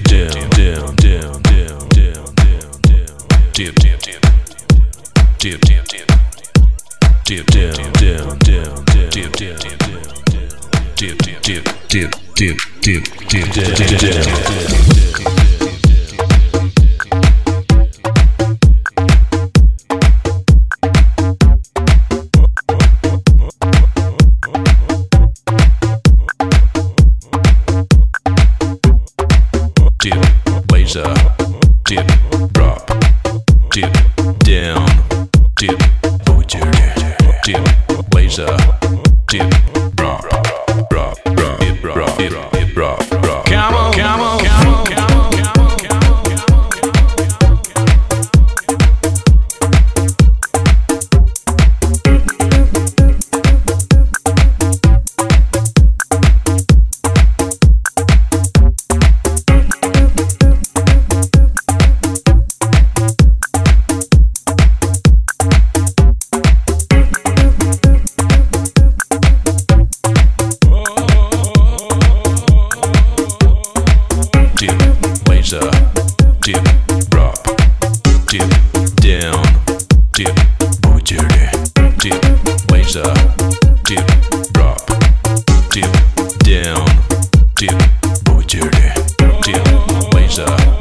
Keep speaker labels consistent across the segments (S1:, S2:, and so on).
S1: down, down, down, down, down, down, dip, dip, dip, dip, dip, dip, dip, down, down, down, down, dip, dip, dip, dip, dip, dip, dip, dip, dip, dip, dip, dip, down. dip, pleasure.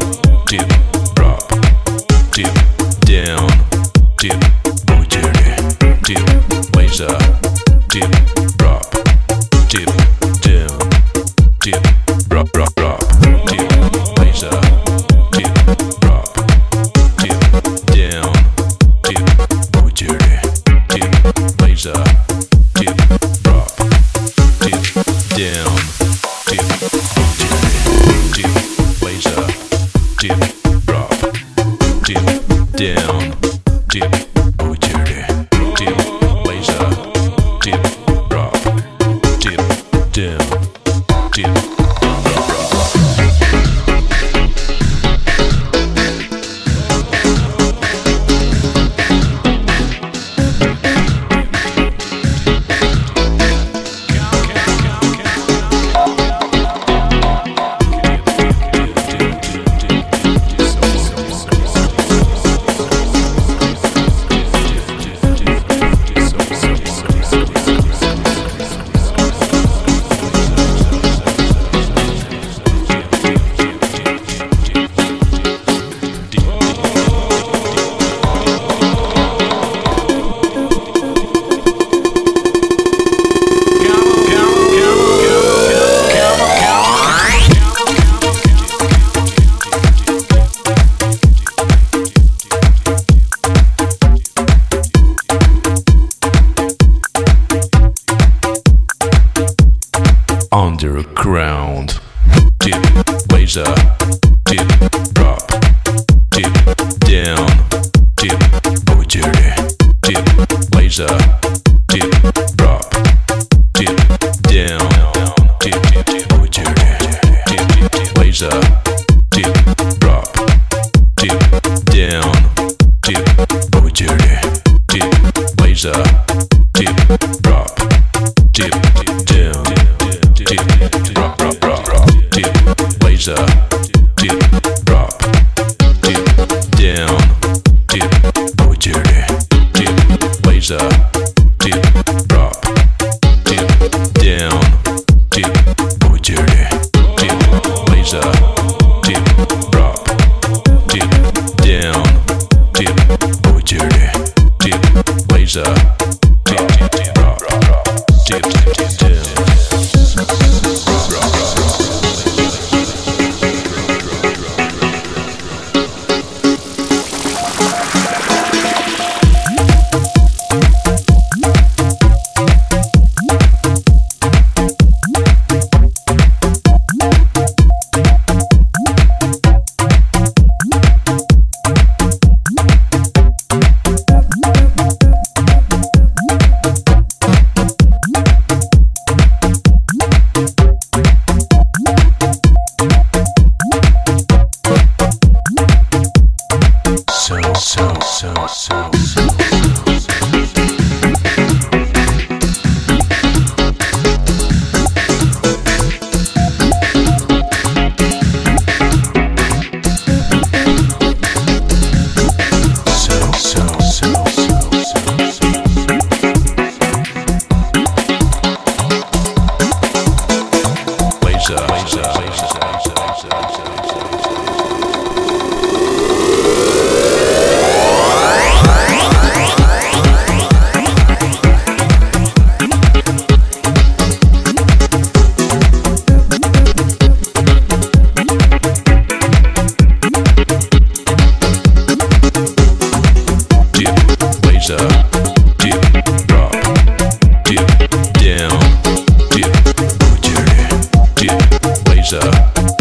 S1: Underground. Dip, laser, dip, drop, dip, down, dip, butcher, dip, laser, dip, drop, dip, down, dip, dip, dip, butcher, dip, dip, dip, drop, dip, down, dip, butcher, dip, laser, Thank you.